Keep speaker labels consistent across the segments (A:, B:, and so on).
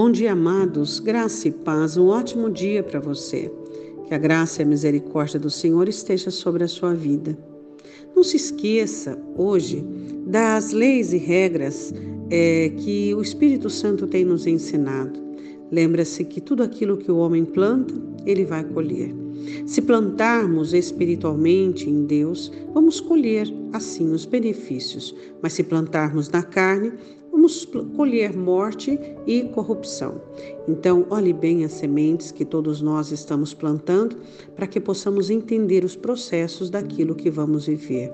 A: Bom dia, amados, graça e paz, um ótimo dia para você. Que a graça e a misericórdia do Senhor esteja sobre a sua vida. Não se esqueça hoje das leis e regras é, que o Espírito Santo tem nos ensinado. Lembra-se que tudo aquilo que o homem planta, ele vai colher. Se plantarmos espiritualmente em Deus, vamos colher assim os benefícios, mas se plantarmos na carne, vamos colher morte e corrupção. Então, olhe bem as sementes que todos nós estamos plantando para que possamos entender os processos daquilo que vamos viver.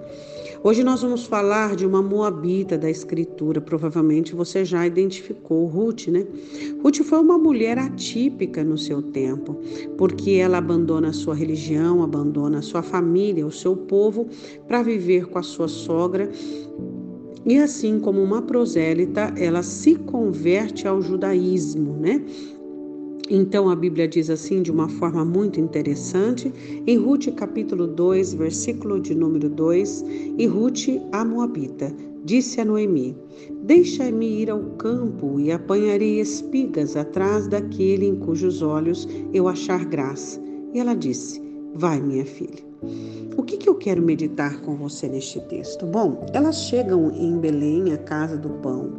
A: Hoje nós vamos falar de uma moabita da escritura, provavelmente você já identificou Ruth, né? Ruth foi uma mulher atípica no seu tempo, porque ela abandona a sua religião, abandona a sua família, o seu povo para viver com a sua sogra e assim como uma prosélita, ela se converte ao judaísmo, né? Então a Bíblia diz assim de uma forma muito interessante, em Ruth capítulo 2, versículo de número 2, e Ruth, a Moabita, disse a Noemi: Deixa-me ir ao campo e apanharei espigas atrás daquele em cujos olhos eu achar graça. E ela disse: Vai, minha filha. O que, que eu quero meditar com você neste texto? Bom, elas chegam em Belém, a casa do pão.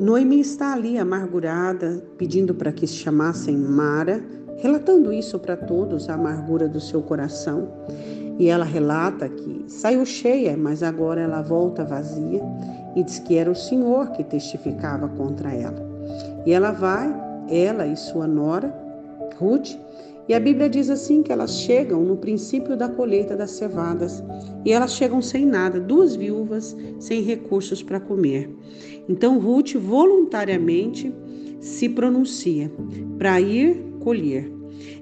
A: Noemi está ali amargurada, pedindo para que se chamassem Mara, relatando isso para todos, a amargura do seu coração. E ela relata que saiu cheia, mas agora ela volta vazia e diz que era o Senhor que testificava contra ela. E ela vai, ela e sua nora, Ruth, e a Bíblia diz assim que elas chegam no princípio da colheita das cevadas e elas chegam sem nada, duas viúvas sem recursos para comer. Então Ruth voluntariamente se pronuncia para ir colher.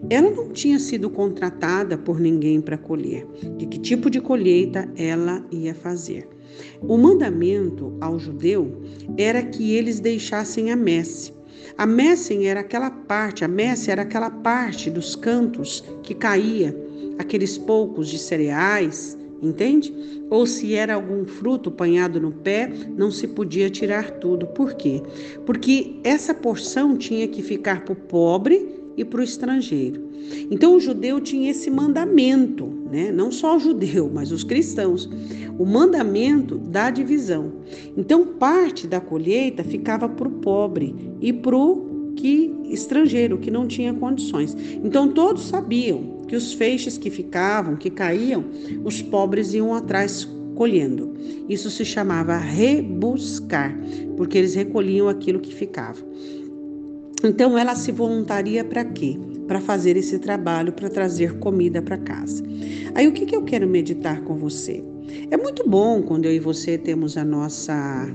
A: Ela não tinha sido contratada por ninguém para colher. De que tipo de colheita ela ia fazer? O mandamento ao judeu era que eles deixassem a messe. A messem era aquela parte, a messe era aquela parte dos cantos que caía, aqueles poucos de cereais, entende? Ou se era algum fruto apanhado no pé, não se podia tirar tudo. Por quê? Porque essa porção tinha que ficar para o pobre e para o estrangeiro. Então o judeu tinha esse mandamento, né? não só o judeu, mas os cristãos, o mandamento da divisão. Então parte da colheita ficava para o pobre e para o que estrangeiro que não tinha condições. Então todos sabiam que os feixes que ficavam, que caíam, os pobres iam atrás colhendo. Isso se chamava rebuscar, porque eles recolhiam aquilo que ficava. Então ela se voluntaria para quê? Para fazer esse trabalho, para trazer comida para casa. Aí o que, que eu quero meditar com você? É muito bom quando eu e você temos a nossa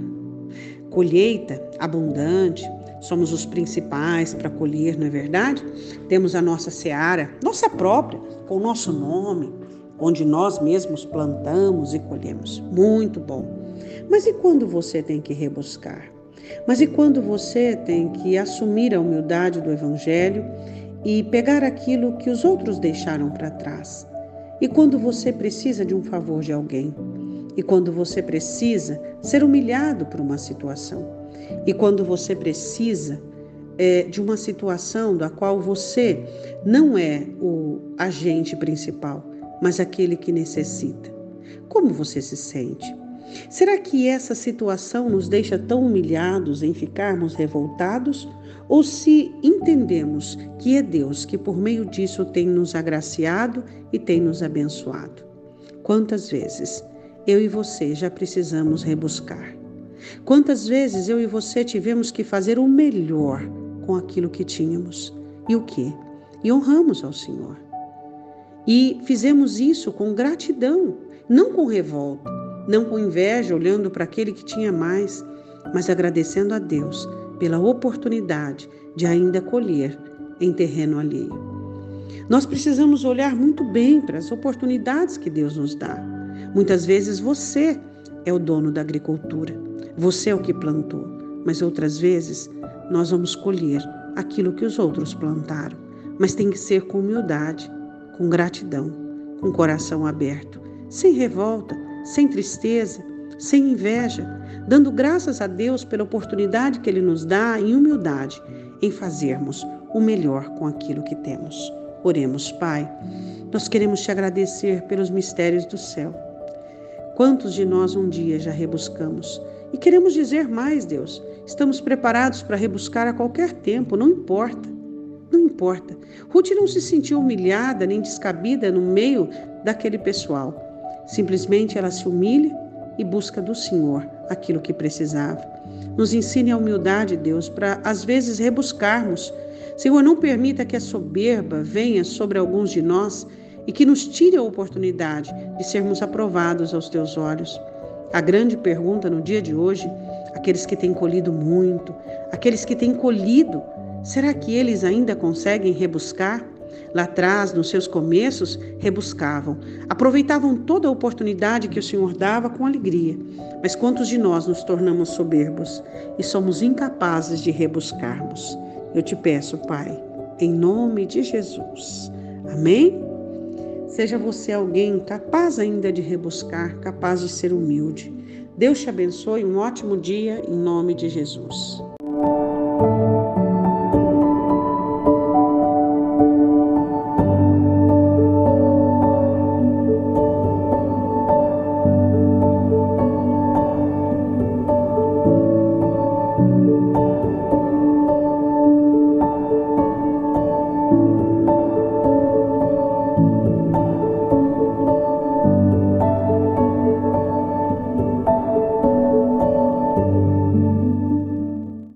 A: colheita abundante, somos os principais para colher, não é verdade? Temos a nossa seara, nossa própria, com o nosso nome, onde nós mesmos plantamos e colhemos. Muito bom. Mas e quando você tem que rebuscar? Mas e quando você tem que assumir a humildade do Evangelho e pegar aquilo que os outros deixaram para trás? E quando você precisa de um favor de alguém? E quando você precisa ser humilhado por uma situação? E quando você precisa é, de uma situação da qual você não é o agente principal, mas aquele que necessita? Como você se sente? Será que essa situação nos deixa tão humilhados em ficarmos revoltados? Ou se entendemos que é Deus que por meio disso tem nos agraciado e tem nos abençoado? Quantas vezes eu e você já precisamos rebuscar? Quantas vezes eu e você tivemos que fazer o melhor com aquilo que tínhamos? E o que? E honramos ao Senhor. E fizemos isso com gratidão, não com revolta não com inveja, olhando para aquele que tinha mais, mas agradecendo a Deus pela oportunidade de ainda colher em terreno alheio. Nós precisamos olhar muito bem para as oportunidades que Deus nos dá. Muitas vezes você é o dono da agricultura, você é o que plantou, mas outras vezes nós vamos colher aquilo que os outros plantaram. Mas tem que ser com humildade, com gratidão, com coração aberto, sem revolta, sem tristeza, sem inveja, dando graças a Deus pela oportunidade que Ele nos dá em humildade, em fazermos o melhor com aquilo que temos. Oremos, Pai. Nós queremos te agradecer pelos mistérios do céu. Quantos de nós um dia já rebuscamos? E queremos dizer mais, Deus. Estamos preparados para rebuscar a qualquer tempo, não importa. Não importa. Ruth não se sentiu humilhada nem descabida no meio daquele pessoal. Simplesmente ela se humilha e busca do Senhor aquilo que precisava. Nos ensine a humildade, Deus, para às vezes rebuscarmos. Senhor, não permita que a soberba venha sobre alguns de nós e que nos tire a oportunidade de sermos aprovados aos teus olhos. A grande pergunta no dia de hoje, aqueles que têm colhido muito, aqueles que têm colhido, será que eles ainda conseguem rebuscar? Lá atrás, nos seus começos, rebuscavam, aproveitavam toda a oportunidade que o Senhor dava com alegria. Mas quantos de nós nos tornamos soberbos e somos incapazes de rebuscarmos? Eu te peço, Pai, em nome de Jesus. Amém? Seja você alguém capaz ainda de rebuscar, capaz de ser humilde. Deus te abençoe, um ótimo dia em nome de Jesus.